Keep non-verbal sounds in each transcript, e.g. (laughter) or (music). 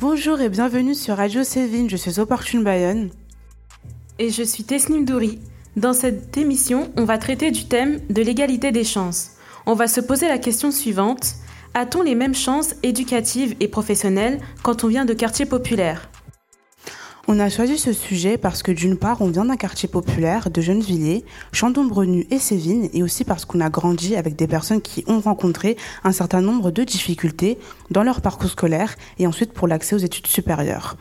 Bonjour et bienvenue sur Radio Sévine, je suis Opportune Bayonne. Et je suis Tesnim Douri. Dans cette émission, on va traiter du thème de l'égalité des chances. On va se poser la question suivante. A-t-on les mêmes chances éducatives et professionnelles quand on vient de quartiers populaires? On a choisi ce sujet parce que d'une part, on vient d'un quartier populaire de Gennevilliers, Chandon-Brenu et Sévines, et aussi parce qu'on a grandi avec des personnes qui ont rencontré un certain nombre de difficultés dans leur parcours scolaire et ensuite pour l'accès aux études supérieures.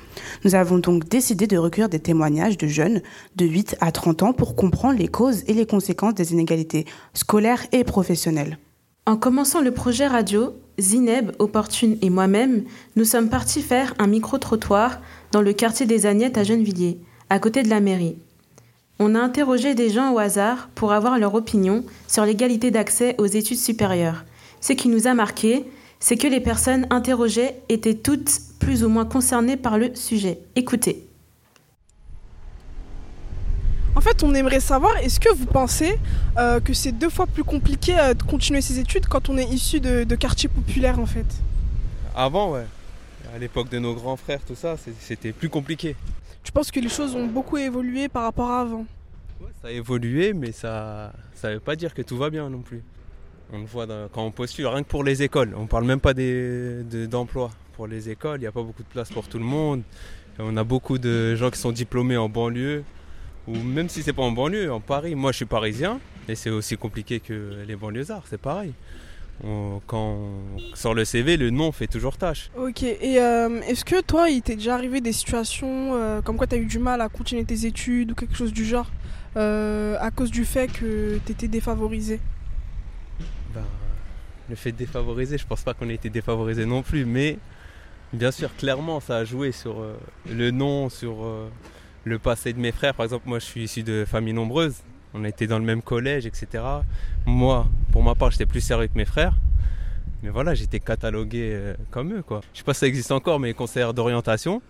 Nous avons donc décidé de recueillir des témoignages de jeunes de 8 à 30 ans pour comprendre les causes et les conséquences des inégalités scolaires et professionnelles. En commençant le projet radio, Zineb, Opportune et moi-même, nous sommes partis faire un micro-trottoir dans le quartier des Agnettes à Gennevilliers, à côté de la mairie. On a interrogé des gens au hasard pour avoir leur opinion sur l'égalité d'accès aux études supérieures. Ce qui nous a marqué, c'est que les personnes interrogées étaient toutes plus ou moins concernées par le sujet. Écoutez. En fait, on aimerait savoir, est-ce que vous pensez euh, que c'est deux fois plus compliqué euh, de continuer ses études quand on est issu de, quartiers populaires en fait? Avant, ouais. À l'époque de nos grands frères, tout ça, c'était plus compliqué. Tu penses que les choses ont beaucoup évolué par rapport à avant? Ça a évolué, mais ça ne veut pas dire que tout va bien non plus. On le voit quand on postule, rien que pour les écoles. On ne parle même pas d'emploi. pour les écoles, il n'y a pas beaucoup de place pour tout le monde. On a beaucoup de gens qui sont diplômés en banlieue ou même si c'est pas en banlieue, en Paris. Moi, je suis parisien et c'est aussi compliqué que les banlieusards, c'est pareil. quand on sort le CV, le nom fait toujours tâche. Ok, et euh, est-ce que toi, il t'est déjà arrivé des situations euh, comme quoi tu as eu du mal à continuer tes études ou quelque chose du genre euh, à cause du fait que tu étais défavorisé? Ben, Le fait de défavoriser, je pense pas qu'on ait été défavorisé non plus, mais bien sûr, clairement, ça a joué sur le nom, sur le passé de mes frères. Par exemple, moi, je suis issu de familles nombreuses. On été dans le même collège, etc. Moi, pour ma part, j'étais plus sérieux que mes frères. Mais voilà, j'étais catalogué euh, comme eux, quoi. Je sais pas si ça existe encore, mais les conseillers d'orientation,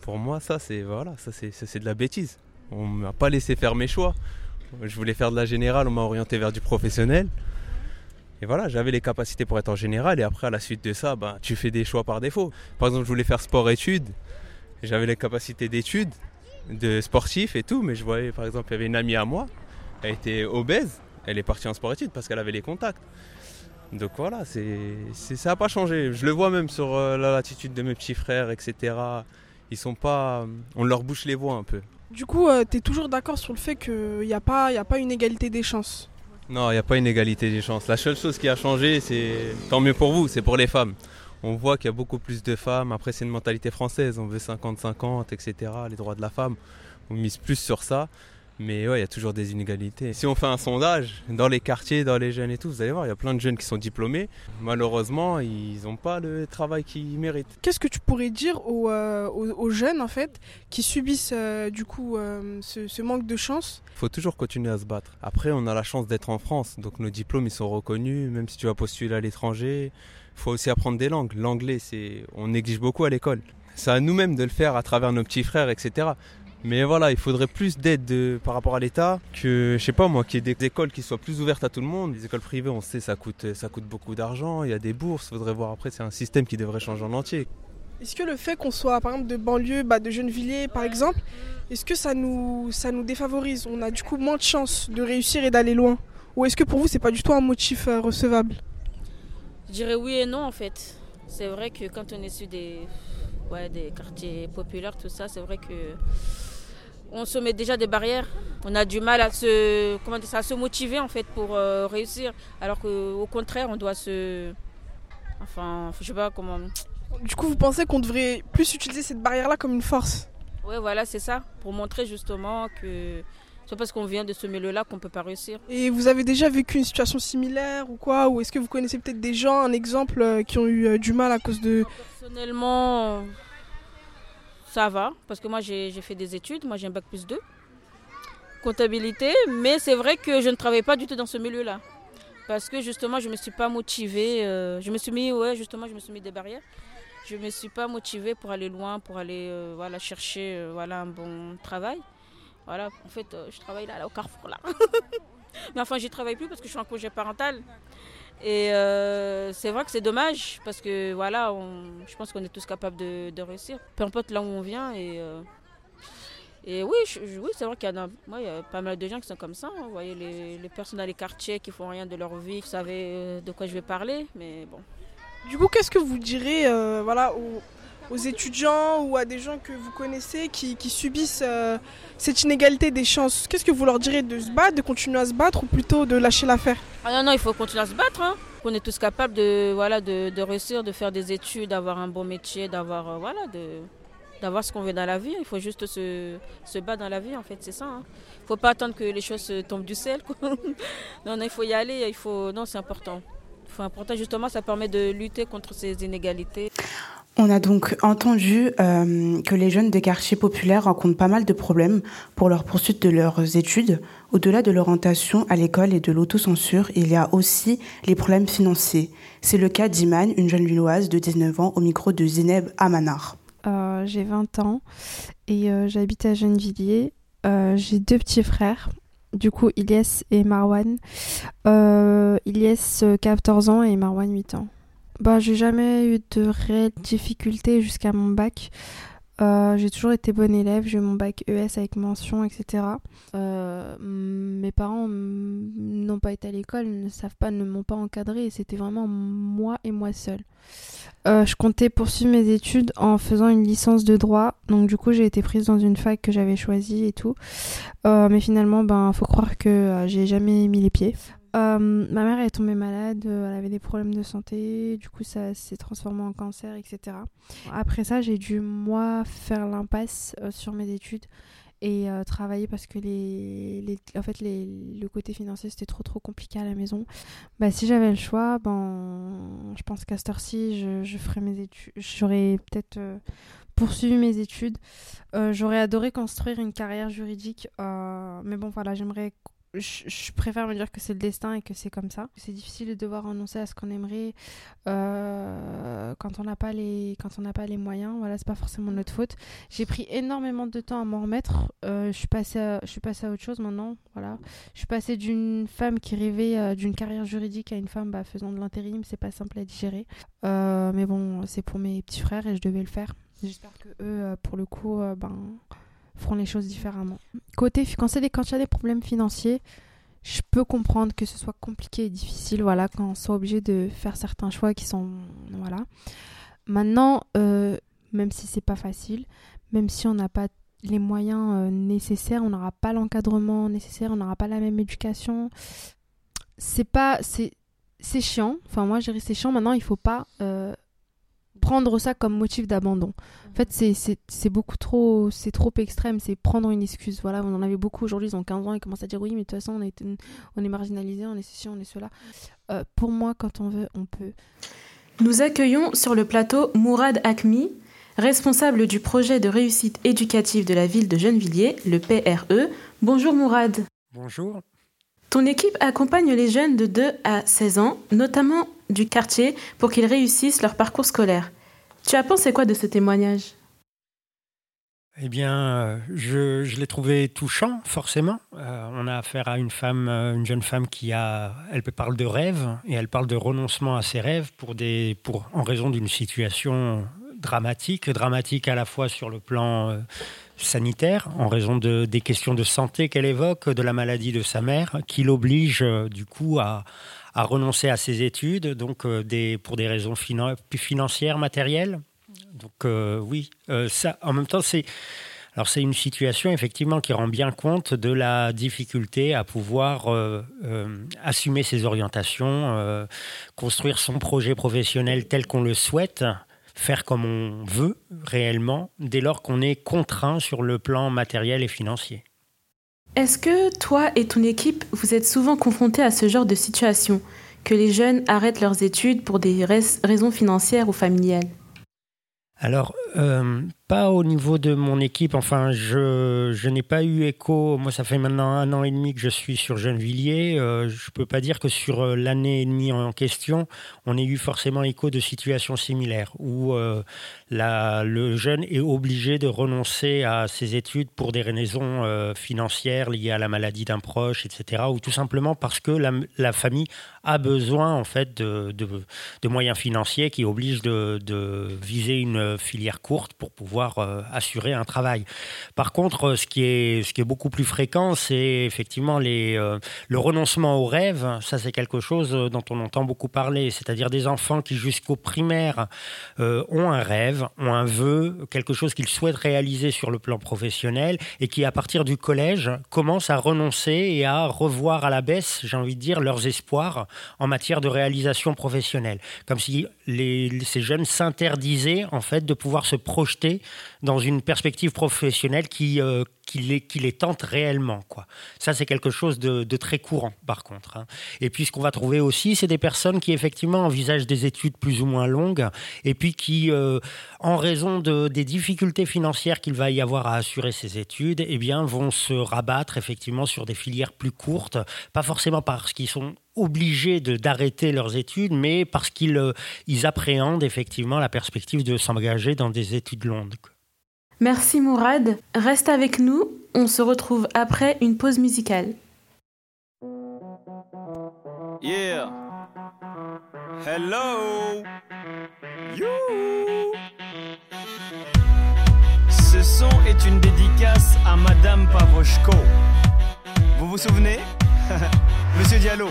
pour moi, ça, c'est voilà, ça, c'est de la bêtise. On m'a pas laissé faire mes choix. Je voulais faire de la générale, on m'a orienté vers du professionnel. Et voilà, j'avais les capacités pour être en général. Et après, à la suite de ça, ben, tu fais des choix par défaut. Par exemple, je voulais faire sport-études. J'avais les capacités d'études de sportifs et tout, mais je voyais par exemple, il y avait une amie à moi, elle était obèse, elle est partie en sport-études parce qu'elle avait les contacts. Donc voilà, c'est, ça n'a pas changé. Je le vois même sur euh, la latitude de mes petits frères, etc. Ils sont pas. On leur bouche les voix un peu. Du coup, euh, tu es toujours d'accord sur le fait qu'il n'y a, pas, a pas une égalité des chances? Non, il n'y a pas une égalité des chances. La seule chose qui a changé, c'est tant mieux pour vous, c'est pour les femmes on voit qu'il y a beaucoup plus de femmes. Après, c'est une mentalité française. On veut 50-50, etc. Les droits de la femme, on mise plus sur ça. Mais ouais, il y a toujours des inégalités. Si on fait un sondage dans les quartiers, dans les jeunes et tout, vous allez voir, il y a plein de jeunes qui sont diplômés. Malheureusement, ils n'ont pas le travail qu'ils méritent. Qu'est-ce que tu pourrais dire aux, euh, jeunes en fait qui subissent euh, du coup euh, ce, ce, manque de chance? Il faut toujours continuer à se battre. Après, on a la chance d'être en France, donc nos diplômes ils sont reconnus, même si tu vas postuler à l'étranger faut aussi apprendre des langues. L'anglais, c'est, on néglige beaucoup à l'école. C'est à nous-mêmes de le faire à travers nos petits frères, etc. Mais voilà, il faudrait plus d'aide par rapport à l'État que, je sais pas moi, qu'il y ait des écoles qui soient plus ouvertes à tout le monde. Les écoles privées, on sait, ça coûte, ça coûte beaucoup d'argent. Il y a des bourses. Faudrait voir après, c'est un système qui devrait changer en entier. Est-ce que le fait qu'on soit, par exemple, de banlieue, bah, de Gennevilliers, par exemple, est-ce que ça nous, ça nous défavorise? On a du coup moins de chances de réussir et d'aller loin? Ou est-ce que pour vous, c'est pas du tout un motif euh, recevable? Je dirais oui et non en fait. C'est vrai que quand on est sur des, des quartiers populaires, tout ça, c'est vrai que on se met déjà des barrières. On a du mal à se, comment dire, à se motiver en fait pour euh, réussir. Alors qu'au contraire, on doit se. Enfin, je sais pas comment. Du coup, vous pensez qu'on devrait plus utiliser cette barrière-là comme une force? Oui, voilà, c'est ça. Pour montrer justement que c'est parce qu'on vient de ce milieu-là qu'on ne peut pas réussir. Et vous avez déjà vécu une situation similaire ou quoi? Ou est-ce que vous connaissez peut-être des gens, un exemple, euh, qui ont eu euh, du mal à cause de... Personnellement, ça va, parce que moi j'ai fait des études, moi j'ai un bac plus 2, comptabilité, mais c'est vrai que je ne travaille pas du tout dans ce milieu-là. Parce que justement, je ne me suis pas motivée, euh, je me suis mis, ouais, justement, je me suis mis des barrières. Je ne me suis pas motivée pour aller loin, pour aller voilà, chercher voilà, un bon travail. Voilà, en fait, euh, je travaille là, au Carrefour, là. (laughs) Mais enfin, j'y travaille plus parce que je suis en congé parental. Et euh, c'est vrai que c'est dommage parce que voilà, on, je pense qu'on est tous capables de, réussir. Peu importe là où on vient. Et, euh, et oui, oui c'est vrai qu'il y, y a pas mal de gens qui sont comme ça. Hein. Vous voyez, les, les, personnes dans les quartiers qui font rien de leur vie, vous savez de quoi je vais parler. Mais bon. Du coup, qu'est-ce que vous direz voilà, aux, étudiants ou à des gens que vous connaissez qui, subissent cette inégalité des chances Qu'est-ce que vous leur direz de se battre, de continuer à se battre ou plutôt de lâcher l'affaire? Ah non, non, il faut continuer à se battre. Hein. On est tous capables de, voilà, de, réussir, de faire des études, d'avoir un bon métier, d'avoir euh, voilà, d'avoir ce qu'on veut dans la vie. Il faut juste se, se battre dans la vie, en fait, c'est ça. Il hein. ne faut pas attendre que les choses tombent du ciel. Quoi. (laughs) non, non, il faut y aller. Il faut... Non, c'est important. C'est important, justement, ça permet de lutter contre ces inégalités. On a donc entendu euh, que les jeunes des quartiers populaires rencontrent pas mal de problèmes pour leur poursuite de leurs études. Au-delà de l'orientation à l'école et de l'autocensure, il y a aussi les problèmes financiers. C'est le cas d'Iman, une jeune lilloise de 19 ans, au micro de Zineb Amanar. Euh, j'ai 20 ans et euh, j'habite à Gennevilliers. J'ai deux petits frères, du coup Ilyes et Marwan. Ilyes 14 ans et Marwan 8 ans. Bah, j'ai jamais eu de réelles difficultés jusqu'à mon bac. Euh, j'ai toujours été bonne élève, j'ai eu mon bac ES avec mention, etc. Euh, mes parents n'ont pas été à l'école, ne savent pas, ne m'ont pas encadré, c'était vraiment moi et moi seule. Euh, je comptais poursuivre mes études en faisant une licence de droit, donc du coup j'ai été prise dans une fac que j'avais choisie et tout. mais finalement, ben faut croire que j'ai jamais mis les pieds. Euh, ma mère est tombée malade, euh, elle avait des problèmes de santé, du coup ça s'est transformé en cancer, etc. Après ça, j'ai dû moi faire l'impasse euh, sur mes études et travailler parce que les, les en fait les, le côté financier c'était trop trop compliqué à la maison. Bah si j'avais le choix, ben je pense qu'à cette heure-ci je, je ferais mes études, j'aurais peut-être poursuivi mes études. j'aurais adoré construire une carrière juridique, mais bon voilà j'aimerais je, préfère me dire que c'est le destin et que c'est comme ça. C'est difficile de devoir renoncer à ce qu'on aimerait euh, quand on n'a pas les quand on n'a pas les moyens. Voilà, c'est pas forcément notre faute. J'ai pris énormément de temps à m'en remettre. Euh, je suis passée à, je suis passée à autre chose maintenant. Voilà, je suis passée d'une femme qui rêvait euh, d'une carrière juridique à une femme bah, faisant de l'intérim. C'est pas simple à digérer. mais bon, c'est pour mes petits frères et je devais le faire. J'espère que eux, pour le coup, ben feront les choses différemment. Côté, des, quand il y a des problèmes financiers, je peux comprendre que ce soit compliqué et difficile, voilà, quand on soit obligé de faire certains choix qui sont, voilà. Maintenant, euh, même si c'est pas facile, même si on n'a pas les moyens euh, nécessaires, on n'aura pas l'encadrement nécessaire, on n'aura pas la même éducation, c'est pas, c'est, c'est chiant. Enfin, moi, j'ai c'est chiant. Maintenant, il faut pas euh, prendre ça comme motif d'abandon. En fait, c'est beaucoup trop, c'est trop extrême, c'est prendre une excuse. Voilà, on en avait beaucoup aujourd'hui, ils ont 15 ans, ils commencent à dire oui, mais de toute façon, on est, on est marginalisé, on est ceci, on est cela. Euh, pour moi, quand on veut, on peut. Nous accueillons sur le plateau Mourad Akmi, responsable du projet de réussite éducative de la ville de Gennevilliers, le PRE. Bonjour Mourad. Bonjour. Ton équipe accompagne les jeunes de 2 à 16 ans, notamment du quartier, pour qu'ils réussissent leur parcours scolaire. Tu as pensé quoi de ce témoignage? Eh bien, je, je l'ai trouvé touchant, forcément. Euh, on a affaire à une femme, euh, une jeune femme qui a, elle parle de rêve et elle parle de renoncement à ses rêves pour des, pour, en raison d'une situation dramatique, dramatique à la fois sur le plan sanitaire, en raison de, des questions de santé qu'elle évoque, de la maladie de sa mère, qui l'oblige du coup à, à renoncer à ses études, donc euh, des, pour des raisons financières, matérielles. Donc euh, oui, euh, ça, en même temps, c'est alors c'est une situation effectivement qui rend bien compte de la difficulté à pouvoir assumer ses orientations, construire son projet professionnel tel qu'on le souhaite, faire comme on veut réellement, dès lors qu'on est contraint sur le plan matériel et financier. Est-ce que toi et ton équipe, vous êtes souvent confrontés à ce genre de situation, que les jeunes arrêtent leurs études pour des raisons financières ou familiales? Alors, euh, pas au niveau de mon équipe. Enfin, je, je n'ai pas eu écho. Moi, ça fait maintenant un an et demi que je suis sur Gennevilliers. Euh, je ne peux pas dire que sur euh, l'année et demie en question, on ait eu forcément écho de situations similaires où euh, la, le jeune est obligé de renoncer à ses études pour des raisons financières liées à la maladie d'un proche, etc. Ou tout simplement parce que la, la famille a besoin en fait de, de, de moyens financiers qui obligent de, de viser une filière courte pour pouvoir euh, assurer un travail. Par contre, euh, ce qui est, ce qui est beaucoup plus fréquent, c'est effectivement les, euh, le renoncement au rêve. Ça, c'est quelque chose dont on entend beaucoup parler, c'est-à-dire des enfants qui, jusqu'au primaire, ont un rêve, ont un vœu, quelque chose qu'ils souhaitent réaliser sur le plan professionnel et qui, à partir du collège, commencent à renoncer et à revoir à la baisse, j'ai envie de dire, leurs espoirs en matière de réalisation professionnelle. Comme si les, ces jeunes s'interdisaient, en fait, de pouvoir se projeter dans une perspective professionnelle qui, euh, qui, les, qui les tente réellement. Quoi. Ça, c'est quelque chose de, très courant, par contre. Hein. Et puis, ce qu'on va trouver aussi, c'est des personnes qui, effectivement, envisagent des études plus ou moins longues, et puis qui, euh, en raison de, des difficultés financières qu'il va y avoir à assurer ces études, eh bien, vont se rabattre, effectivement, sur des filières plus courtes, pas forcément parce qu'ils sont obligés d'arrêter leurs études, mais parce qu'ils euh, ils appréhendent effectivement la perspective de s'engager dans des études longues. Merci Mourad. Reste avec nous, on se retrouve après une pause musicale. Yeah. Hello. You. Ce son est une dédicace à Madame Pavoshko. Vous vous souvenez? (laughs) Monsieur Diallo.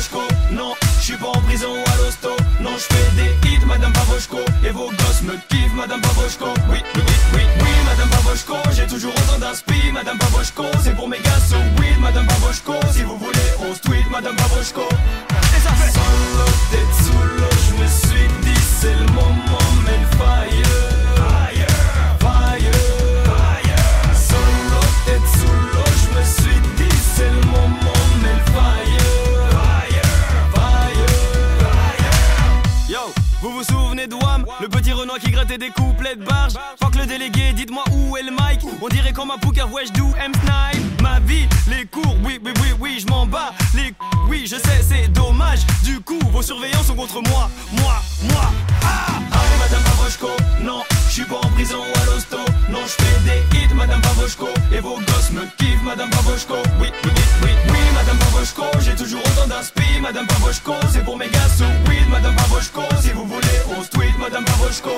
Pavoshko, non, je suis pas en prison ou à l'hosto. Non, je fais des hits, Madame Pavoshko. Et vos gosses me kiffent, Madame Pavoshko. Oui, oui, oui, oui, Madame Pavoshko. J'ai toujours autant d'inspi, Madame Pavoshko. C'est pour mes gars, so weed, Madame Pavoshko. Si vous voulez, on se tweet, Madame Pavoshko. Et ça fait solo, sous l'eau. Je me suis dit, c'est le moment, mais le fire. Le petit Renoir qui grattait des couplets de barge. Le délégué, dites-moi où est le mic. On dirait comme un poker, wesh, do M snipe. Ma vie, les cours, oui, oui, oui, oui, je m'en bats. Les oui, je sais, c'est dommage. Du coup, vos surveillants sont contre moi. Moi, moi. Ah, allez, madame Pavoshko. Non, je suis pas en prison ou à l'hosto. Non, je fais des hits, madame Pavoshko. Et vos gosses me kiffent, madame Pavoshko. Oui, oui, oui, oui, oui, madame Pavoshko. J'ai toujours autant d'inspi, madame Pavoshko. C'est pour mes gars, so weed, madame Pavoshko. Si vous voulez, on se tweet, madame Pavoshko.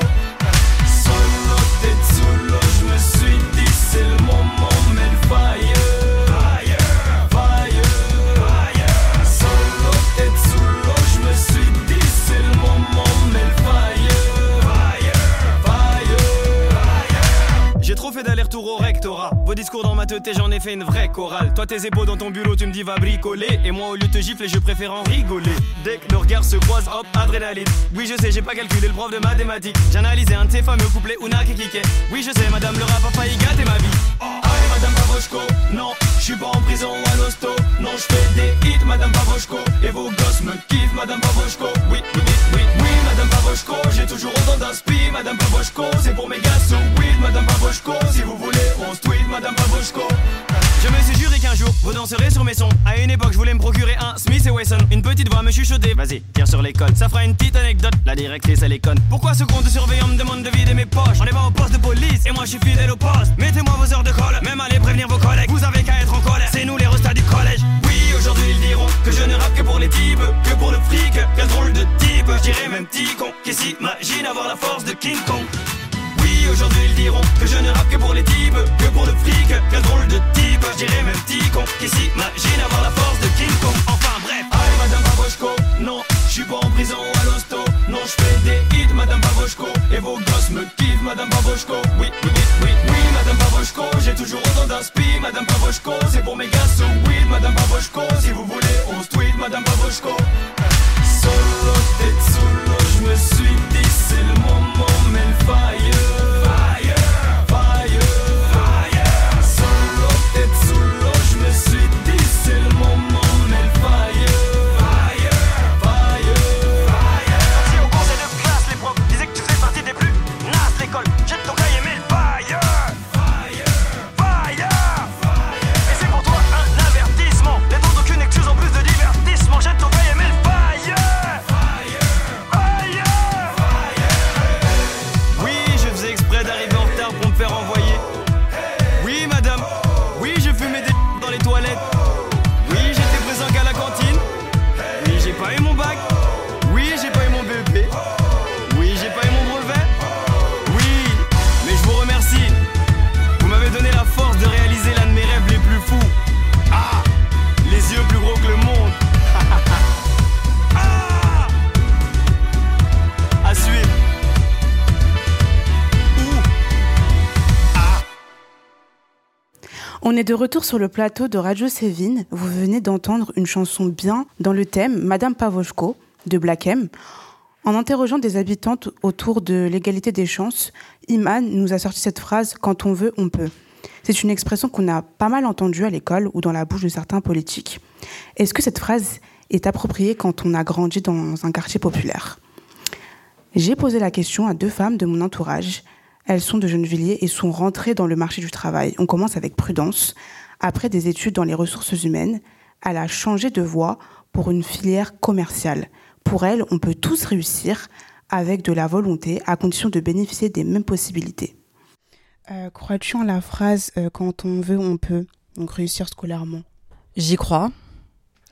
Tête sous l'eau, je me suis dit, c'est le moment, mais le fire. D'aller-retour au rectorat. Vos discours dans ma tête, j'en ai fait une vraie chorale. Toi, tes épaules dans ton bureau, tu me dis va bricoler. Et moi, au lieu de te gifler, je préfère en rigoler. Dès que nos regards se croisent, hop, adrénaline. Oui, je sais, j'ai pas calculé le prof de mathématiques. J'ai analysé un de ces fameux couplets Una qui Oui, je sais, madame, le rap a failli gâter ma vie. Non, je suis pas en prison à l'hosto. Non, je fais des hits, madame Pavoshko. Et vos gosses me kiffent, madame Pavoshko. Oui, oui, oui, oui, madame Pavoshko. J'ai toujours autant d'inspi, madame Pavoshko. C'est pour mes gars, so weed, madame Pavoshko. Si vous voulez, on se tweet, Madame Pavoshko. Je me suis juré qu'un jour, vous danserez sur mes sons. À une époque, je voulais me procurer un Smith et Wesson. Une petite voix me chuchoter. Vas-y, tire sur les. Ça fera une petite anecdote. La directrice, elle est. Pourquoi ce compte de surveillant me demande de vider mes poches? On est pas au poste de police et moi je suis fidèle au poste. Mettez-moi vos heures de colle, même allez prévenir vos collègues. Vous avez qu'à être en colère. C'est nous les restats du collège. Oui, aujourd'hui ils diront que je ne rappe que pour les types, que pour le fric. Quel drôle de type. Je dirais même petit con qui s'imagine avoir la force de King Kong? Aujourd'hui ils diront que je ne rappe que pour les types, que pour le fric, quel drôle de type, je dirais même petit con qui s'imagine avoir la force de King Kong. Enfin bref, allez Madame Pavoshko, non, je suis pas en prison à l'hosto, non je fais des hits Madame Pavoshko, et vos gosses me kiffent Madame Pavoshko, oui, oui, oui, oui, oui Madame Pavoshko, j'ai toujours autant d'inspi Madame Pavoshko, c'est pour mes gars so weed Madame Pavoshko, si vous voulez on se tweet Madame Pavoshko. Solo, tête solo, je me suis dit c'est le moment mais le fire est de retour sur le plateau de Radio Sévine. Vous venez d'entendre une chanson bien dans le thème Madame Pavoshko de Black M. En interrogeant des habitantes autour de l'égalité des chances, Iman nous a sorti cette phrase Quand on veut, on peut. C'est une expression qu'on a pas mal entendue à l'école ou dans la bouche de certains politiques. Est-ce que cette phrase est appropriée quand on a grandi dans un quartier populaire? J'ai posé la question à deux femmes de mon entourage. Elles sont de Gennevilliers et sont rentrées dans le marché du travail. On commence avec Prudence. Après des études dans les ressources humaines, elle a changé de voie pour une filière commerciale. Pour elle, on peut tous réussir avec de la volonté, à condition de bénéficier des mêmes possibilités. Euh, Crois-tu en la phrase euh, quand on veut, on peut donc réussir scolairement? J'y crois.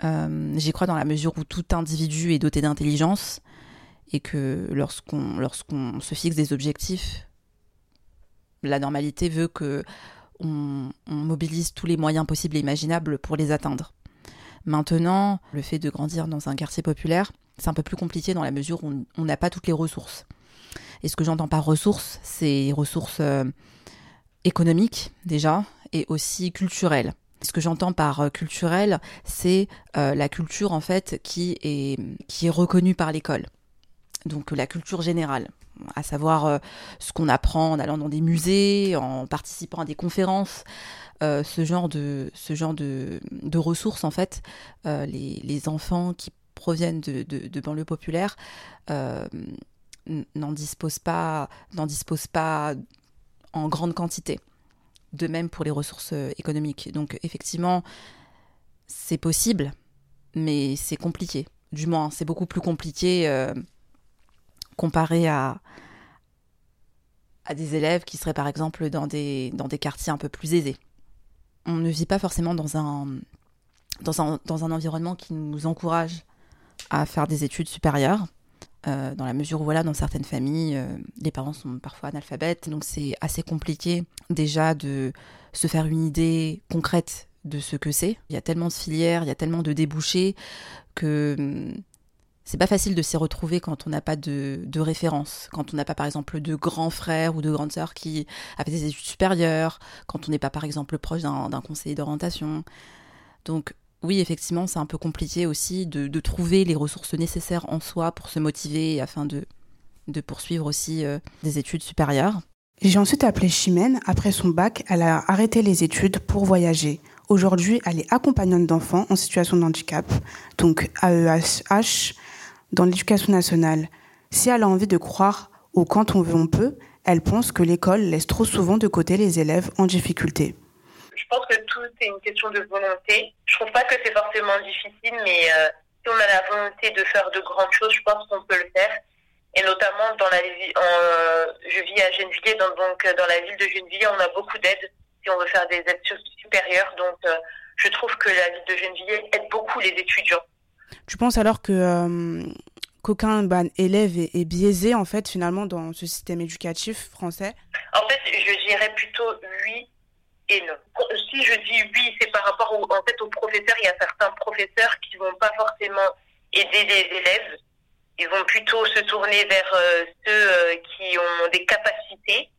Euh, J'y crois dans la mesure où tout individu est doté d'intelligence et que lorsqu'on lorsqu'on se fixe des objectifs, la normalité veut que on, mobilise tous les moyens possibles et imaginables pour les atteindre. Maintenant, le fait de grandir dans un quartier populaire, c'est un peu plus compliqué dans la mesure où on n'a pas toutes les ressources. Et ce que j'entends par ressources, c'est ressources euh, économiques déjà et aussi culturelles. Ce que j'entends par euh, culturel, c'est euh, la culture en fait qui est qui est reconnue par l'école. Donc la culture générale, à savoir euh, ce qu'on apprend en allant dans des musées, en participant à des conférences, euh, ce genre de ce genre de, de ressources en fait, euh, les, les enfants qui proviennent de, de, banlieues populaires n'en disposent pas n'en disposent pas en grande quantité. De même pour les ressources économiques. Donc effectivement, c'est possible, mais c'est compliqué. Du moins, c'est beaucoup plus compliqué comparé à, à des élèves qui seraient par exemple dans des, dans des quartiers un peu plus aisés. On ne vit pas forcément dans un, dans un, dans un environnement qui nous encourage à faire des études supérieures. euh, dans la mesure où, voilà, dans certaines familles, euh, les parents sont parfois analphabètes, donc c'est assez compliqué déjà de se faire une idée concrète de ce que c'est. Il y a tellement de filières, il y a tellement de débouchés que hum, c'est pas facile de s'y retrouver quand on n'a pas de, de référence, quand on n'a pas par exemple de grands frères ou de grandes sœurs qui a fait des études supérieures, quand on n'est pas par exemple proche d'un conseiller d'orientation. Donc oui, effectivement, c'est un peu compliqué aussi de, de trouver les ressources nécessaires en soi pour se motiver afin de, de poursuivre aussi euh, des études supérieures. J'ai ensuite appelé Chimène. Après son bac, elle a arrêté les études pour voyager. Aujourd'hui, elle est accompagnante d'enfants en situation de handicap, donc AEH, dans l'éducation nationale. Si elle a envie de croire au quand on veut, on peut, elle pense que l'école laisse trop souvent de côté les élèves en difficulté. Je pense que tout est une question de volonté. Je trouve pas que c'est forcément difficile, mais euh, si on a la volonté de faire de grandes choses, je pense qu'on peut le faire. Et notamment dans la vie, en, je vis à Gennevilliers, donc, donc dans la ville de Gennevilliers, on a beaucoup d'aides si on veut faire des aides supérieures. Donc euh, je trouve que la ville de Gennevilliers aide beaucoup les étudiants. Tu penses alors que euh, qu'aucun bah, élève est, biaisé en fait finalement dans ce système éducatif français? En fait, je dirais plutôt oui et non. Si je dis oui, c'est par rapport en fait aux professeurs. Il y a certains professeurs qui vont pas forcément aider les élèves. Ils vont plutôt se tourner vers euh, ceux euh, qui ont des capacités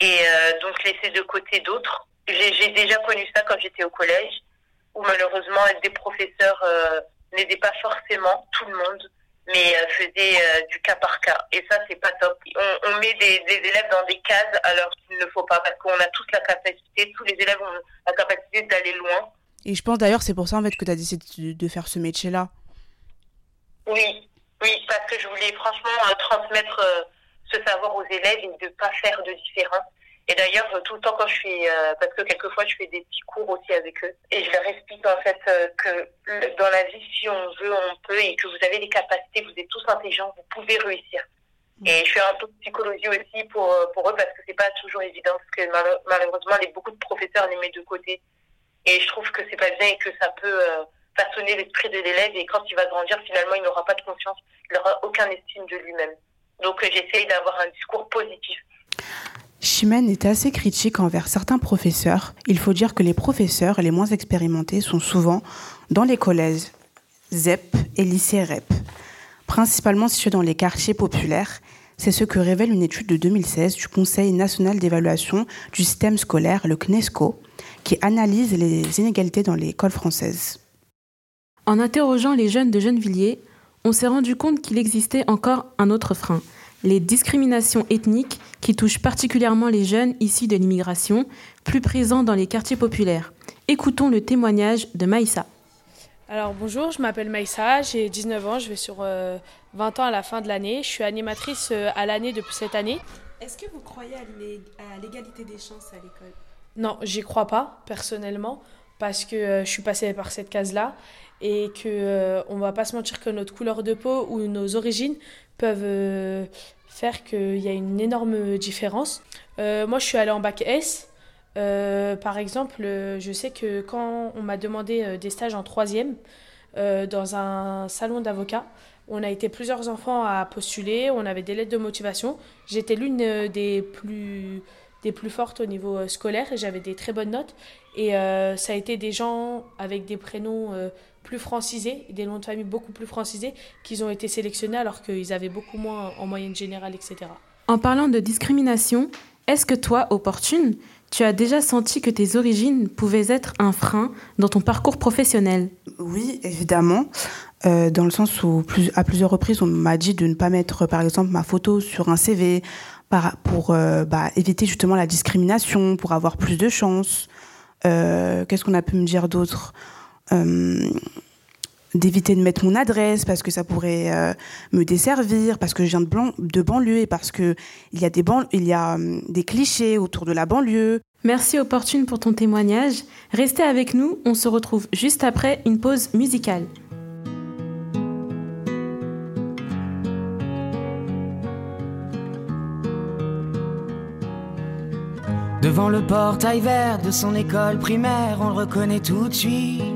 et donc laisser de côté d'autres. J'ai déjà connu ça quand j'étais au collège, où malheureusement des professeurs n'aidaient pas forcément tout le monde, mais euh, faisaient euh, du cas par cas. Et ça, c'est pas top. On, on met des, des, élèves dans des cases alors qu'il ne faut pas, parce qu'on a tous la capacité, tous les élèves ont la capacité d'aller loin. Et je pense d'ailleurs, c'est pour ça en fait que tu as décidé de faire ce métier-là. Oui, oui, parce que je voulais franchement euh, transmettre ce savoir aux élèves et ne pas faire de différence. Et d'ailleurs, tout le temps quand je fais, euh, parce que quelquefois je fais des petits cours aussi avec eux, et je leur explique en fait euh, que dans la vie, si on veut, on peut, et que vous avez les capacités, vous êtes tous intelligents, vous pouvez réussir. Et je fais un peu de psychologie aussi pour, pour eux, parce que c'est pas toujours évident, parce que malheureusement, les, beaucoup de professeurs les mettent de côté. Et je trouve que c'est pas bien et que ça peut euh, façonner l'esprit de l'élève, et quand il va grandir, finalement, il n'aura pas de confiance, il n'aura aucun estime de lui-même. Donc j'essaye d'avoir un discours positif. Chimène est assez critique envers certains professeurs. Il faut dire que les professeurs les moins expérimentés sont souvent dans les collèges ZEP et lycées REP, principalement situés dans les quartiers populaires. C'est ce que révèle une étude de 2016 du Conseil national d'évaluation du système scolaire, le CNESCO, qui analyse les inégalités dans l'école française. En interrogeant les jeunes de Gennevilliers, on s'est rendu compte qu'il existait encore un autre frein, les discriminations ethniques qui touchent particulièrement les jeunes issus de l'immigration, plus présents dans les quartiers populaires. Écoutons le témoignage de Maïssa. Alors bonjour, je m'appelle Maïssa, j'ai 19 ans, je vais sur 20 euh, ans à la fin de l'année. Je suis animatrice euh, à l'année depuis cette année. Est-ce que vous croyez à l'égalité des chances à l'école? Non, j'y crois pas personnellement parce que euh, je suis passée par cette case-là et que on va pas se mentir que notre couleur de peau ou nos origines peuvent faire qu'il y a une énorme différence. moi, je suis allée en bac S euh, par exemple, euh, je sais que quand on m'a demandé euh, des stages en troisième dans un salon d'avocats, on a été plusieurs enfants à postuler, on avait des lettres de motivation. J'étais l'une des plus, des plus fortes au niveau scolaire et j'avais des très bonnes notes. Et ça a été des gens avec des prénoms plus francisés, des noms de famille beaucoup plus francisés, qui ont été sélectionnés alors qu'ils avaient beaucoup moins en moyenne générale, etc. En parlant de discrimination, est-ce que toi, Opportune, tu as déjà senti que tes origines pouvaient être un frein dans ton parcours professionnel? Oui, évidemment. Euh, dans le sens où à plusieurs reprises, on m'a dit de ne pas mettre, par exemple, ma photo sur un CV pour euh, bah, éviter justement la discrimination, pour avoir plus de chance. Euh, qu'est-ce qu'on a pu me dire d'autre? D'éviter de mettre mon adresse parce que ça pourrait euh, me desservir, parce que je viens de, de banlieue et parce qu'il y a, des, il y a hum, des clichés autour de la banlieue. Merci Opportune pour ton témoignage. Restez avec nous, on se retrouve juste après une pause musicale. Devant le portail vert de son école primaire, on le reconnaît tout de suite.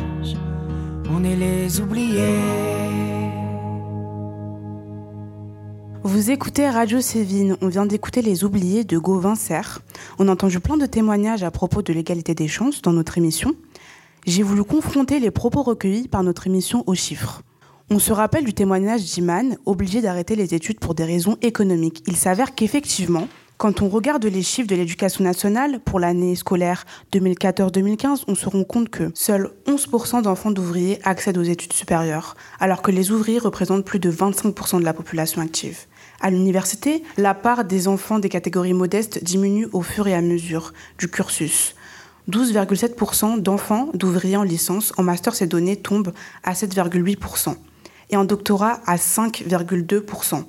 On est les oubliés. Vous écoutez Radio Sévine, on vient d'écouter Les Oubliés de Gauvin Serre. On a entendu plein de témoignages à propos de l'égalité des chances dans notre émission. J'ai voulu confronter les propos recueillis par notre émission aux chiffres. On se rappelle du témoignage d'Iman, obligé d'arrêter les études pour des raisons économiques. Il s'avère qu'effectivement, quand on regarde les chiffres de l'éducation nationale pour l'année scolaire 2014-2015, on se rend compte que seuls 11% d'enfants d'ouvriers accèdent aux études supérieures, alors que les ouvriers représentent plus de 25% de la population active. À l'université, la part des enfants des catégories modestes diminue au fur et à mesure du cursus. 12,7% d'enfants d'ouvriers en licence, en master, ces données tombent à 7,8%, et en doctorat à 5,2%.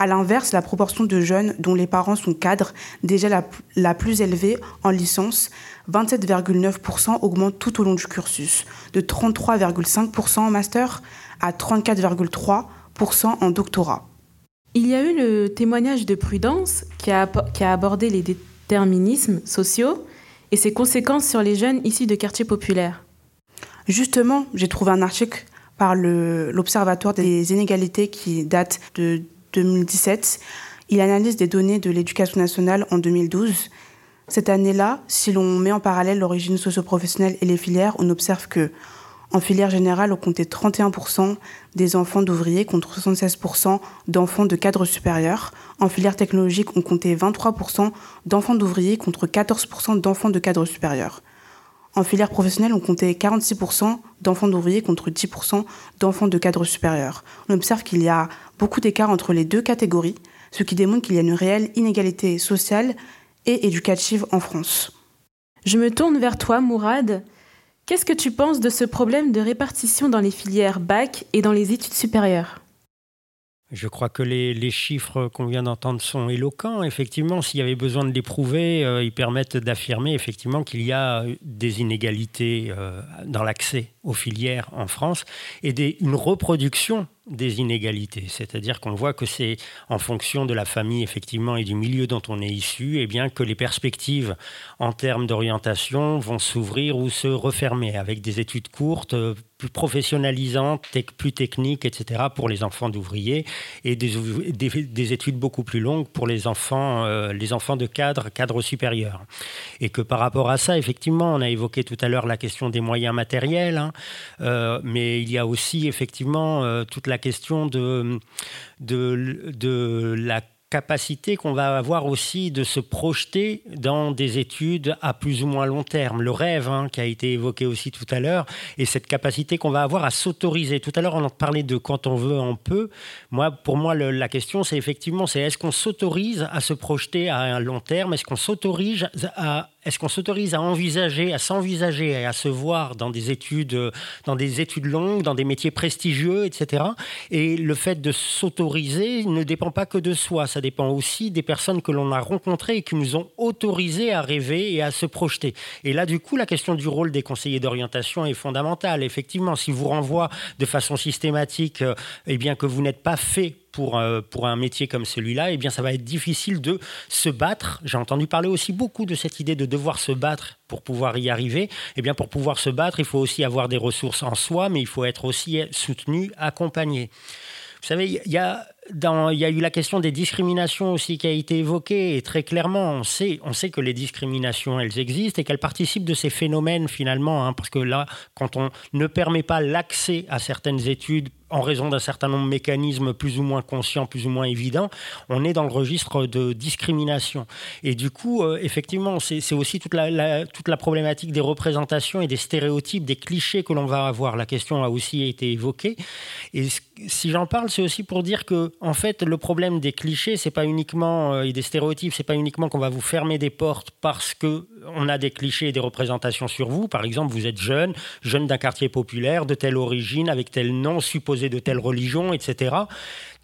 À l'inverse, la proportion de jeunes dont les parents sont cadres, déjà la, la plus élevée en licence, 27,9%, augmente tout au long du cursus, de 33,5% en master à 34,3% en doctorat. Il y a eu le témoignage de Prudence qui a, qui a abordé les déterminismes sociaux et ses conséquences sur les jeunes issus de quartiers populaires. Justement, j'ai trouvé un article par l'Observatoire des inégalités qui date de 2017. Il analyse des données de l'éducation nationale en 2012. Cette année-là, si l'on met en parallèle l'origine socio-professionnelle et les filières, on observe que en filière générale, on comptait 31% des enfants d'ouvriers contre 76% d'enfants de cadres supérieurs. En filière technologique, on comptait 23% d'enfants d'ouvriers contre 14% d'enfants de cadres supérieurs. En filière professionnelle, on comptait 46% d'enfants d'ouvriers contre 10% d'enfants de cadres supérieurs. On observe qu'il y a beaucoup d'écart entre les deux catégories, ce qui démontre qu'il y a une réelle inégalité sociale et éducative en France. Je me tourne vers toi, Mourad. Qu'est-ce que tu penses de ce problème de répartition dans les filières bac et dans les études supérieures? Je crois que les, chiffres qu'on vient d'entendre sont éloquents. Effectivement, s'il y avait besoin de les prouver, euh, ils permettent d'affirmer effectivement qu'il y a des inégalités euh, dans l'accès aux filières en France et une reproduction des inégalités. C'est-à-dire qu'on voit que c'est en fonction de la famille, effectivement, et du milieu dont on est issu, et eh bien que les perspectives en termes d'orientation vont s'ouvrir ou se refermer avec des études courtes, euh, plus professionnalisantes, plus techniques, etc., pour les enfants d'ouvriers, et des, des, études beaucoup plus longues pour les enfants, euh, les enfants de cadres, cadres supérieurs. Et que par rapport à ça, effectivement, on a évoqué tout à l'heure la question des moyens matériels, hein, euh, mais il y a aussi, effectivement, toute la question de, de, de la capacité qu'on va avoir aussi de se projeter dans des études à plus ou moins long terme. Le rêve hein, qui a été évoqué aussi tout à l'heure et cette capacité qu'on va avoir à s'autoriser. Tout à l'heure, on en parlait de quand on veut, on peut. Moi, pour moi, la question, c'est effectivement, c'est est-ce qu'on s'autorise à se projeter à un long terme? Est-ce qu'on s'autorise à est-ce qu'on s'autorise à envisager, à s'envisager et à se voir dans des études, dans des études longues, dans des métiers prestigieux, etc. Et le fait de s'autoriser ne dépend pas que de soi, ça dépend aussi des personnes que l'on a rencontrées et qui nous ont autorisés à rêver et à se projeter. Et là, du coup, la question du rôle des conseillers d'orientation est fondamentale. Effectivement, si vous renvoie de façon systématique, euh, eh bien que vous n'êtes pas fait pour, euh, pour un métier comme celui-là, eh bien, ça va être difficile de se battre. J'ai entendu parler aussi beaucoup de cette idée de devoir se battre pour pouvoir y arriver. Eh bien, pour pouvoir se battre, il faut aussi avoir des ressources en soi, mais il faut être aussi soutenu, accompagné. Vous savez, il y a eu la question des discriminations aussi qui a été évoquée, et très clairement, on sait, on sait que les discriminations, elles existent et qu'elles participent de ces phénomènes finalement, hein, parce que là, quand on ne permet pas l'accès à certaines études en raison d'un certain nombre de mécanismes plus ou moins conscients, plus ou moins évidents, on est dans le registre de discrimination. Et du coup, euh, effectivement, c'est aussi toute la, problématique des représentations et des stéréotypes, des clichés que l'on va avoir. La question a aussi été évoquée. Et si j'en parle, c'est aussi pour dire que en fait, le problème des clichés, c'est pas uniquement euh, et des stéréotypes, c'est pas uniquement qu'on va vous fermer des portes parce que on a des clichés et des représentations sur vous. Par exemple, vous êtes jeune, jeune d'un quartier populaire, de telle origine, avec tel nom, supposé de telle religion, etc.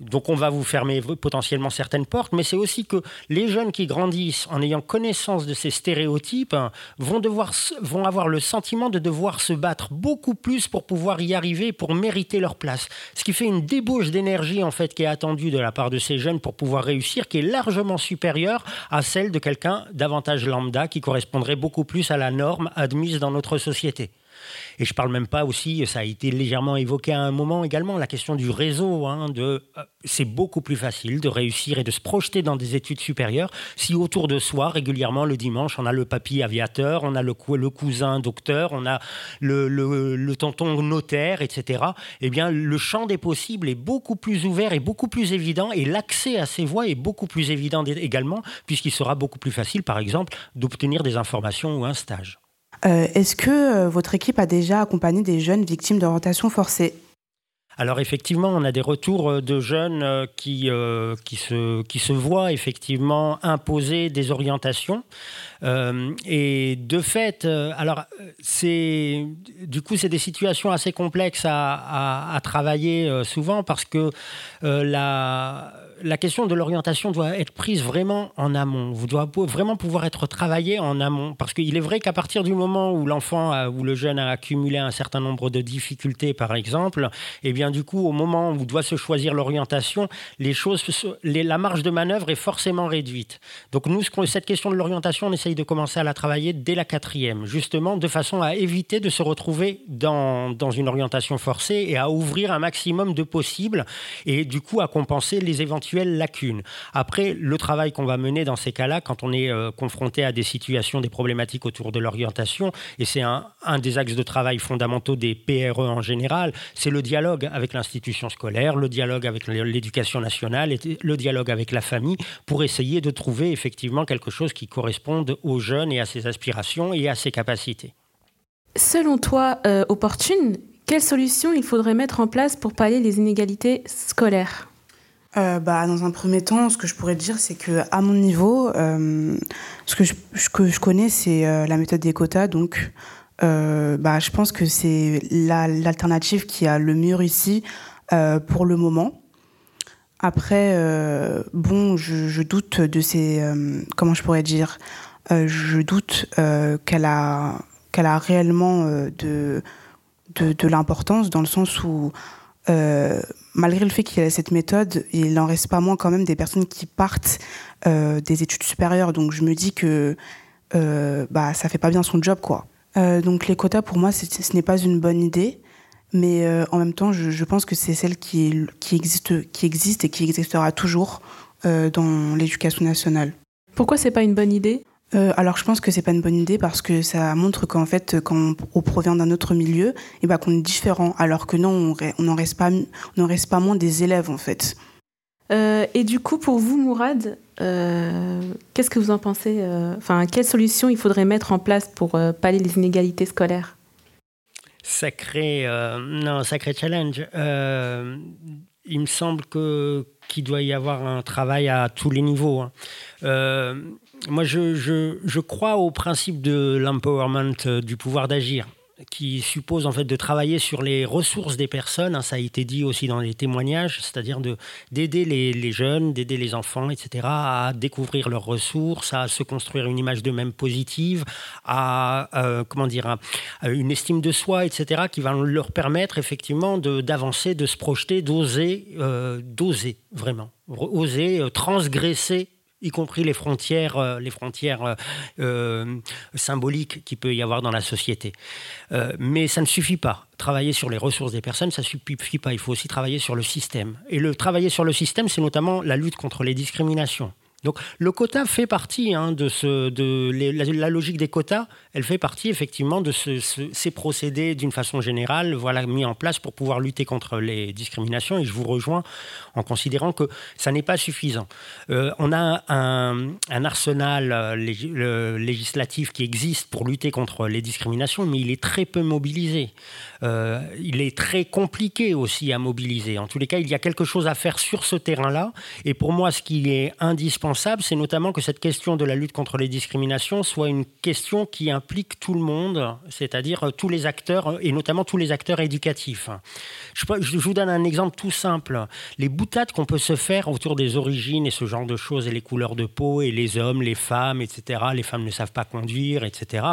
Donc on va vous fermer potentiellement certaines portes, mais c'est aussi que les jeunes qui grandissent en ayant connaissance de ces stéréotypes vont, devoir, vont avoir le sentiment de devoir se battre beaucoup plus pour pouvoir y arriver, pour mériter leur place. Ce qui fait une débauche d'énergie en fait qui est attendue de la part de ces jeunes pour pouvoir réussir, qui est largement supérieure à celle de quelqu'un davantage lambda qui correspondrait beaucoup plus à la norme admise dans notre société. Et je parle même pas aussi, ça a été légèrement évoqué à un moment également, la question du réseau. Hein, euh, c'est beaucoup plus facile de réussir et de se projeter dans des études supérieures si autour de soi, régulièrement le dimanche, on a le papy aviateur, on a le, le cousin docteur, on a le, le, tonton notaire, etc. Eh bien, le champ des possibles est beaucoup plus ouvert et beaucoup plus évident, et l'accès à ces voies est beaucoup plus évident également, puisqu'il sera beaucoup plus facile, par exemple, d'obtenir des informations ou un stage. Euh, est-ce que euh, votre équipe a déjà accompagné des jeunes victimes d'orientation forcée alors effectivement, on a des retours euh, de jeunes qui, qui, se, qui se voient effectivement imposer des orientations. et de fait, alors c'est du coup c'est des situations assez complexes à, à travailler souvent parce que la la question de l'orientation doit être prise vraiment en amont. Vous doit vraiment pouvoir être travaillée en amont. Parce qu'il est vrai qu'à partir du moment où l'enfant ou le jeune a accumulé un certain nombre de difficultés, par exemple, eh bien du coup, au moment où doit se choisir l'orientation, les choses, la marge de manœuvre est forcément réduite. Donc nous, cette question de l'orientation, on essaye de commencer à la travailler dès la quatrième, justement, de façon à éviter de se retrouver dans, dans une orientation forcée et à ouvrir un maximum de possibles et du coup à compenser les éventuels lacunes. Après, le travail qu'on va mener dans ces cas-là, quand on est euh, confronté à des situations, des problématiques autour de l'orientation, et c'est un, des axes de travail fondamentaux des PRE en général, c'est le dialogue avec l'institution scolaire, le dialogue avec l'éducation nationale, le dialogue avec la famille, pour essayer de trouver effectivement quelque chose qui corresponde aux jeunes et à ses aspirations et à ses capacités. Selon toi, euh, Opportune, quelles solutions il faudrait mettre en place pour pallier les inégalités scolaires? Euh, bah, dans un premier temps, ce que je pourrais dire, c'est que à mon niveau, euh, ce que je, que je connais, c'est euh, la méthode des quotas. Donc, bah, je pense que c'est l'alternative qui a le mieux réussi pour le moment. Après, bon, je, doute de ces, comment je pourrais dire, je doute qu'elle a, qu'elle a réellement de, de, de l'importance dans le sens où malgré le fait qu'il y ait cette méthode, il n'en reste pas moins quand même des personnes qui partent euh, des études supérieures. Donc je me dis que euh, bah, ça fait pas bien son job. quoi. Euh, donc les quotas, pour moi, ce n'est pas une bonne idée. Mais en même temps, je, je pense que c'est celle qui, qui, existe, qui existe et qui existera toujours dans l'éducation nationale. Pourquoi c'est pas une bonne idée? Euh, alors je pense que c'est pas une bonne idée parce que ça montre qu'en fait quand on, provient d'un autre milieu, et eh ben qu'on est différent. Alors que non, on n'en reste pas, on reste pas moins des élèves en fait. Euh, et du coup, pour vous, Mourad, euh, qu'est-ce que vous en pensez Enfin, quelles solutions il faudrait mettre en place pour pallier les inégalités scolaires? Sacré, non, sacré challenge. il me semble que qu'il doit y avoir un travail à tous les niveaux. Hein moi, je, je, je, crois au principe de l'empowerment, euh, du pouvoir d'agir qui suppose en fait de travailler sur les ressources des personnes, hein, ça a été dit aussi dans les témoignages, c'est-à-dire de d'aider les, les, jeunes, d'aider les enfants, etc., à découvrir leurs ressources, à se construire une image d'eux-mêmes positive, à euh, comment dire, une estime de soi, etc., qui va leur permettre effectivement d'avancer, de, se projeter, d'oser, euh, d'oser vraiment, oser transgresser y compris les frontières, euh, les frontières euh, euh, symboliques qu'il peut y avoir dans la société. mais ça ne suffit pas. Travailler sur les ressources des personnes, ça ne suffit pas. Il faut aussi travailler sur le système. Et le travailler sur le système, c'est notamment la lutte contre les discriminations. Donc le quota fait partie hein, de, ce, de la, logique des quotas, elle fait partie effectivement de ces procédés d'une façon générale, voilà, mis en place pour pouvoir lutter contre les discriminations. Et je vous rejoins en considérant que ça n'est pas suffisant. Euh, on a un, arsenal euh, législatif qui existe pour lutter contre les discriminations, mais il est très peu mobilisé. Euh, il est très compliqué aussi à mobiliser. En tous les cas, il y a quelque chose à faire sur ce terrain-là. Et pour moi, ce qui est indispensable, c'est notamment que cette question de la lutte contre les discriminations soit une question qui implique tout le monde, c'est-à-dire tous les acteurs, et notamment tous les acteurs éducatifs. Je, vous donne un exemple tout simple. Les boutades qu'on peut se faire autour des origines et ce genre de choses, et les couleurs de peau, et les hommes, les femmes, etc. Les femmes ne savent pas conduire, etc.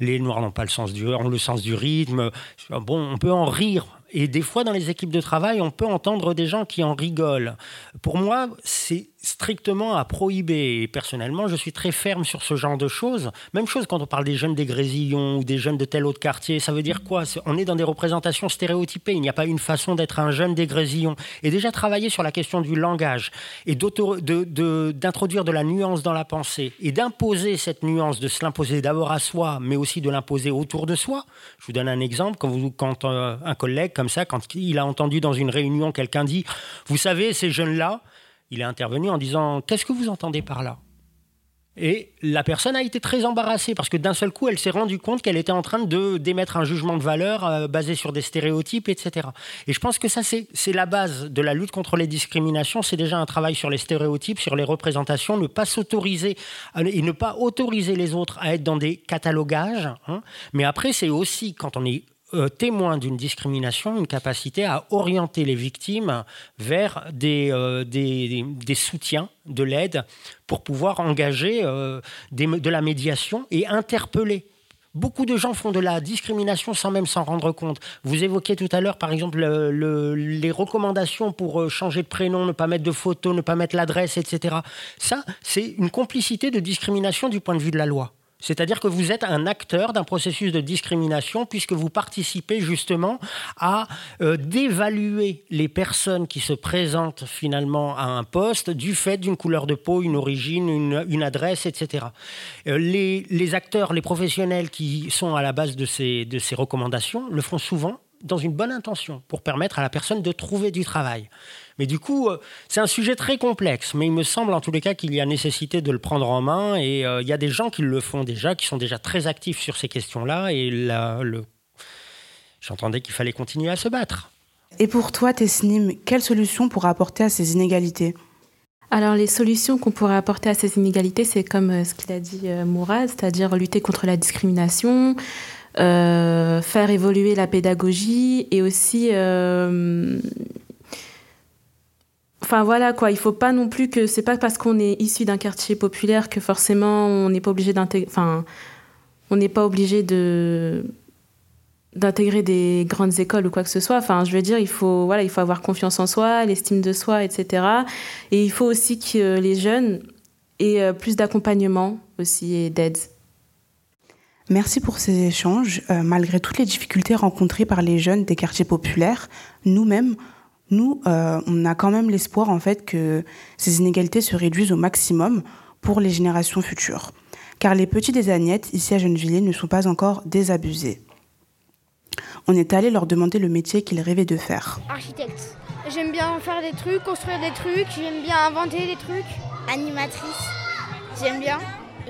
Les noirs n'ont pas le sens du, le sens du rythme. Bon, on peut en rire et des fois, dans les équipes de travail, on peut entendre des gens qui en rigolent. Pour moi, c'est strictement à prohiber. Et personnellement, je suis très ferme sur ce genre de choses. Même chose quand on parle des jeunes des Grésillons ou des jeunes de tel autre quartier. Ça veut dire quoi? On est dans des représentations stéréotypées. Il n'y a pas une façon d'être un jeune des Grésillons. Et déjà travailler sur la question du langage et d'introduire de, la nuance dans la pensée et d'imposer cette nuance, de se l'imposer d'abord à soi, mais aussi de l'imposer autour de soi. Je vous donne un exemple. Quand euh, un collègue comme ça, quand il a entendu dans une réunion quelqu'un dit, vous savez, ces jeunes-là, il est intervenu en disant Qu'est-ce que vous entendez par là? Et la personne a été très embarrassée parce que d'un seul coup, elle s'est rendue compte qu'elle était en train de d'émettre un jugement de valeur euh, basé sur des stéréotypes, etc. Et je pense que ça, c'est la base de la lutte contre les discriminations. C'est déjà un travail sur les stéréotypes, sur les représentations, ne pas s'autoriser et ne pas autoriser les autres à être dans des catalogages. Hein. Mais après, c'est aussi quand on est euh, témoin d'une discrimination, une capacité à orienter les victimes vers des, euh, des, soutiens, de l'aide, pour pouvoir engager euh, de la médiation et interpeller. Beaucoup de gens font de la discrimination sans même s'en rendre compte. Vous évoquiez tout à l'heure, par exemple, les recommandations pour changer de prénom, ne pas mettre de photo, ne pas mettre l'adresse, etc. Ça, c'est une complicité de discrimination du point de vue de la loi. C'est-à-dire que vous êtes un acteur d'un processus de discrimination puisque vous participez justement à euh, dévaluer les personnes qui se présentent finalement à un poste du fait d'une couleur de peau, une origine, une, adresse, etc. Euh, les, acteurs, les professionnels qui sont à la base de ces, de ces recommandations le font souvent dans une bonne intention pour permettre à la personne de trouver du travail. Mais du coup, euh, c'est un sujet très complexe, mais il me semble en tous les cas qu'il y a nécessité de le prendre en main et euh, il y a des gens qui le font déjà, qui sont déjà très actifs sur ces questions-là et le... j'entendais qu'il fallait continuer à se battre. Et pour toi, Tesnim, quelle solution pour apporter à ces inégalités? Alors les solutions qu'on pourrait apporter à ces inégalités, c'est comme euh, ce qu'il a dit Mourad, c'est-à-dire lutter contre la discrimination, faire évoluer la pédagogie et aussi Enfin voilà quoi, il faut pas non plus que c'est pas parce qu'on est issu d'un quartier populaire que forcément on n'est pas obligé d'intégrer. Enfin, on n'est pas obligé de d'intégrer des grandes écoles ou quoi que ce soit. Enfin, je veux dire, il faut voilà, il faut avoir confiance en soi, l'estime de soi, etc. Et il faut aussi que les jeunes aient euh, plus d'accompagnement aussi et d'aide. Merci pour ces échanges. Euh, malgré toutes les difficultés rencontrées par les jeunes des quartiers populaires, nous-mêmes, nous, euh, on a quand même l'espoir en fait que ces inégalités se réduisent au maximum pour les générations futures. Car les petits des Agnettes, ici à Gennevilliers, ne sont pas encore désabusés. On est allé leur demander le métier qu'ils rêvaient de faire. Architecte. J'aime bien faire des trucs, construire des trucs, j'aime bien inventer des trucs. Animatrice. J'aime bien.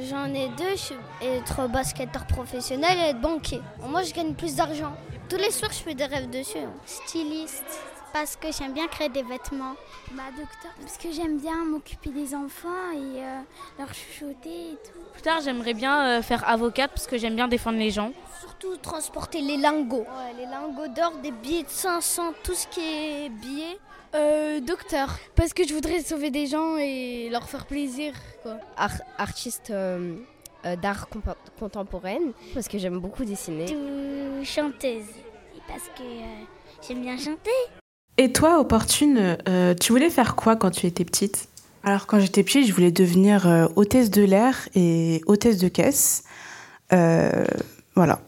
J'en ai deux, je être basketteur professionnel et être banquier. Moi, je gagne plus d'argent. Tous les soirs, je fais des rêves dessus. Styliste parce que j'aime bien créer des vêtements. Bah docteur, parce que j'aime bien m'occuper des enfants et euh, leur chuchoter et tout. Plus tard, j'aimerais bien euh, faire avocate parce que j'aime bien défendre les gens. Surtout transporter les lingots. les lingots d'or, des billets de 500, tout ce qui est billets. Euh, docteur, parce que je voudrais sauver des gens et leur faire plaisir. Quoi. artiste d'art contemporaine, parce que j'aime beaucoup dessiner. chanteuse, parce que j'aime bien chanter. Et toi, Opportune, euh, tu voulais faire quoi quand tu étais petite? Alors, quand j'étais petite, je voulais devenir euh, hôtesse de l'air et hôtesse de caisse. Euh, voilà.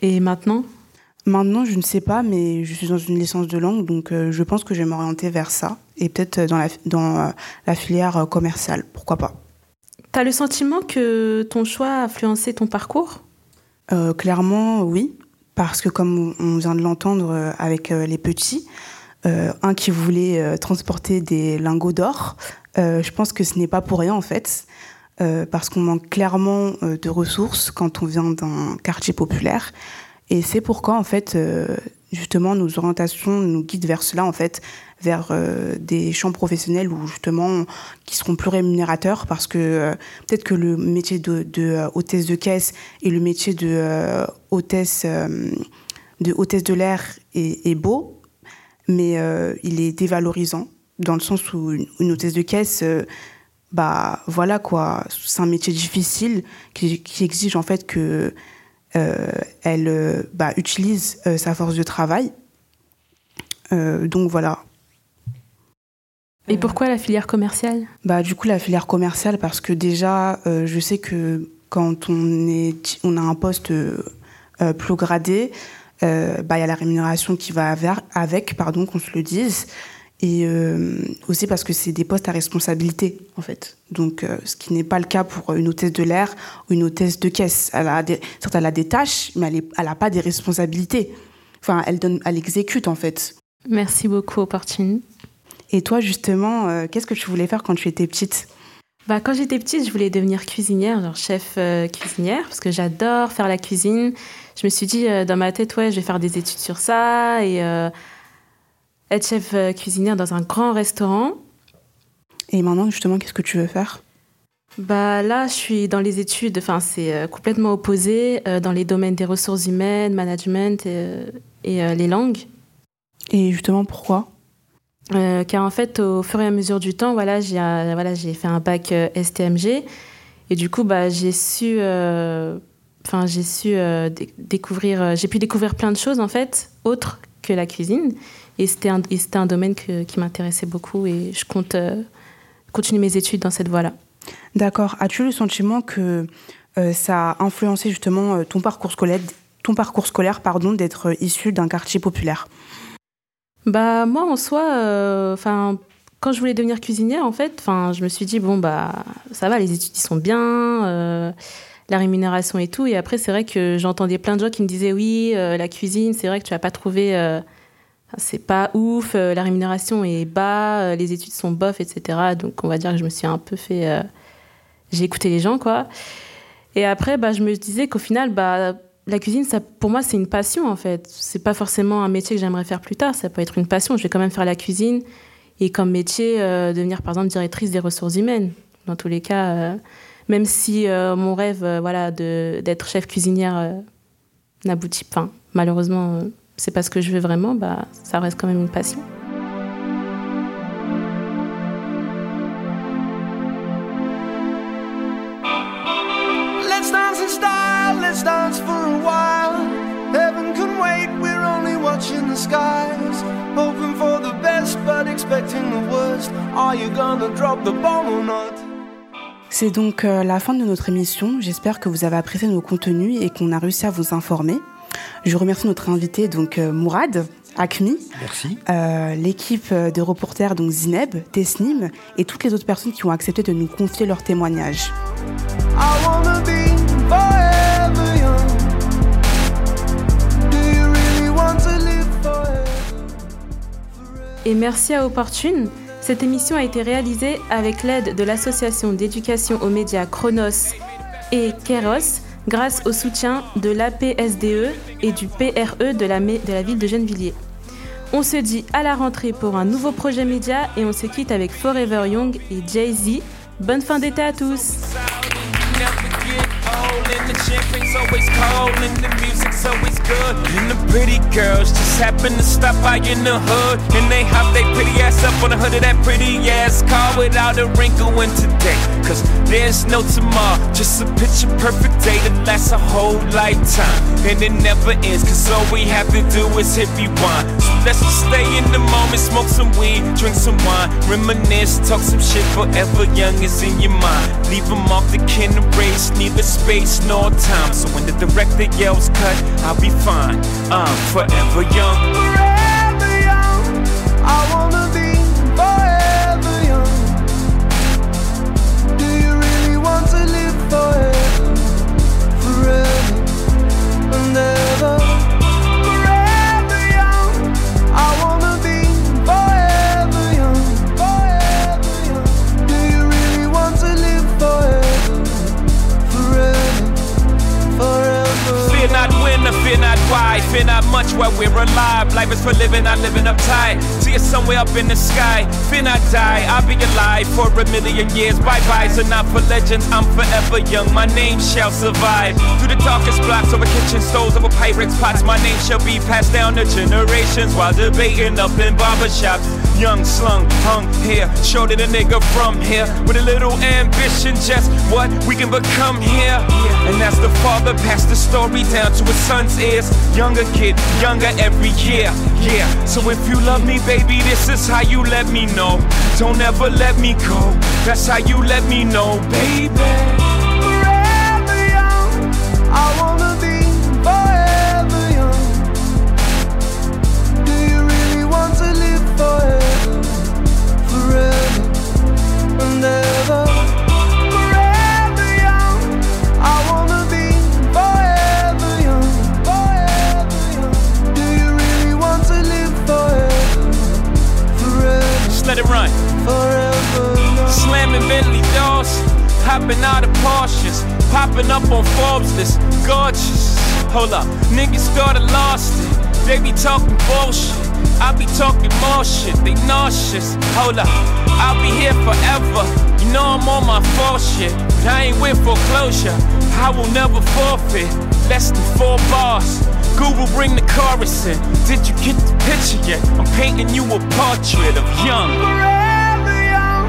Et maintenant? Maintenant, je ne sais pas, mais je suis dans une licence de langue, donc je pense que je vais m'orienter vers ça. Et peut-être dans la, dans la filière commerciale, pourquoi pas. Tu as le sentiment que ton choix a influencé ton parcours? Clairement, oui. Parce que comme on vient de l'entendre avec les petits, un qui voulait euh, transporter des lingots d'or. Euh, je pense que ce n'est pas pour rien en fait, parce qu'on manque clairement de ressources quand on vient d'un quartier populaire. Et c'est pourquoi en fait justement nos orientations nous guident vers cela en fait, vers euh, des champs professionnels où justement qui seront plus rémunérateurs parce que euh, peut-être que le métier de, de hôtesse de caisse et le métier de hôtesse de hôtesse de l'air est, est, beau, mais il est dévalorisant dans le sens où une, une hôtesse de caisse bah voilà quoi, c'est un métier difficile qui, qui, exige en fait que euh, elle euh, bah, utilise euh, sa force de travail. donc voilà. Et pourquoi la filière commerciale? Bah du coup la filière commerciale parce que déjà je sais que quand on est on a un poste plus gradé, bah il y a la rémunération qui va avec, pardon qu'on se le dise et euh, aussi parce que c'est des postes à responsabilité en fait. Donc euh, ce qui n'est pas le cas pour une hôtesse de l'air ou une hôtesse de caisse. Elle a des, certes elle a des tâches, mais elle n'a pas des responsabilités. Enfin, elle donne, elle exécute en fait. Merci beaucoup, Opportune. Et toi justement, euh, qu'est-ce que tu voulais faire quand tu étais petite? Bah, quand j'étais petite, je voulais devenir cuisinière, genre chef cuisinière, parce que j'adore faire la cuisine. Je me suis dit dans ma tête, ouais, je vais faire des études sur ça et être chef euh, cuisinière dans un grand restaurant. Et maintenant, justement, qu'est-ce que tu veux faire? Bah là, je suis dans les études, enfin c'est euh, complètement opposé euh, dans les domaines des ressources humaines, management et, les langues. Et justement, pourquoi? Car en fait, au fur et à mesure du temps, voilà, j'ai voilà, j'ai fait un bac STMG et du coup, bah j'ai su, enfin j'ai su découvrir, j'ai pu découvrir plein de choses en fait, autres que la cuisine. Et c'était un, un, domaine qui m'intéressait beaucoup et je compte euh, continuer mes études dans cette voie-là. D'accord. As-tu le sentiment que euh, ça a influencé justement euh, ton parcours scolaire, ton parcours scolaire pardon, d'être issu d'un quartier populaire? Bah moi en soi, enfin quand je voulais devenir cuisinière en fait, enfin je me suis dit bon bah ça va, les études sont bien la rémunération et tout. Et après, c'est vrai que j'entendais plein de gens qui me disaient oui, la cuisine, c'est vrai que tu vas pas trouvé c'est pas ouf, euh, la rémunération est bas, euh, les études sont bof, etc. Donc on va dire que je me suis un peu fait. Euh, j'ai écouté les gens, quoi. Et après, bah, je me disais qu'au final, bah, la cuisine, ça, pour moi, c'est une passion, en fait. C'est pas forcément un métier que j'aimerais faire plus tard, ça peut être une passion. Je vais quand même faire la cuisine et comme métier, devenir par exemple directrice des ressources humaines. Dans tous les cas, même si mon rêve voilà, d'être chef cuisinière n'aboutit pas, malheureusement c'est pas ce que je veux vraiment, bah, ça reste quand même une passion. Let's dance in style, let's dance for a while. Heaven can wait, we're only watching the skies. Hoping for the best, but expecting the worst. Are you gonna drop the bomb or not? C'est donc euh, la fin de notre émission. J'espère que vous avez apprécié nos contenus et qu'on a réussi à vous informer. Je remercie notre invité, donc euh, Mourad. Akmi, Merci. Euh, l'équipe de reporters, donc Zineb, Tesnim, et toutes les autres personnes qui ont accepté de nous confier leurs témoignages. Et merci à Opportune. Cette émission a été réalisée avec l'aide de l'association d'éducation aux médias Chronos et Keros grâce au soutien de l'APSDE et du PRE de la, de la ville de Gennevilliers. On se dit à la rentrée pour un nouveau projet média et on se quitte avec Forever Young et Jay-Z. Bonne fin d'été à tous! And the always good. And the pretty girls just happen to stop by in the hood. And they hop their pretty ass up on the hood of that pretty ass car without a wrinkle in today. Cause there's no tomorrow, just a picture perfect day that lasts a whole lifetime. And it never ends, cause all we have to do is hit rewind. So let's just stay in the moment, smoke some weed, drink some wine, reminisce, talk some shit forever young is in your mind. Leave them off the kin race, neither space nor time. So when the director yells cut, I'll be fine. I'm forever young. Forever young. I wanna be forever young. Do you really want to live forever? Forever and ever. Forever young. I wanna be forever young. Forever young. Do you really want to live forever? Forever. Forever. See, fear not much while we're alive. Life is for living, I'm living uptight. See it somewhere up in the sky. Finna die, I'll be alive for a million years. Bye bye, so not for legends. I'm forever young. My name shall survive. Through the darkest blocks over kitchen stoves, over Pyrex pots. My name shall be passed down to generations while debating up in barbershops. Young, slung, hung here. Shorty the nigga from here. With a little ambition, just what we can become here. And that's the father passed the story down to his son's ears. Younger kid, younger every year. Yeah. So if you love me, baby, this is how you let me know. Don't ever let me go. That's how you let me know, baby. Let it run. Slamming Bentley doors, hopping out of Porsches, popping up on Forbes list, gorgeous. Hold up, niggas started lost it. They be talking bullshit. I be talking more shit, they nauseous. Hold up, I'll be here forever. You know I'm on my full shit, but I ain't with foreclosure. I will never forfeit. Less than four bars. Google bring the chorus in. Did you get the picture yet? I'm painting you a portrait of young. Forever young,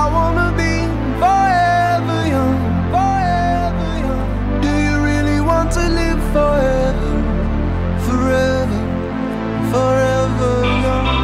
I wanna be forever young, forever young. Do you really want to live forever, forever, forever young?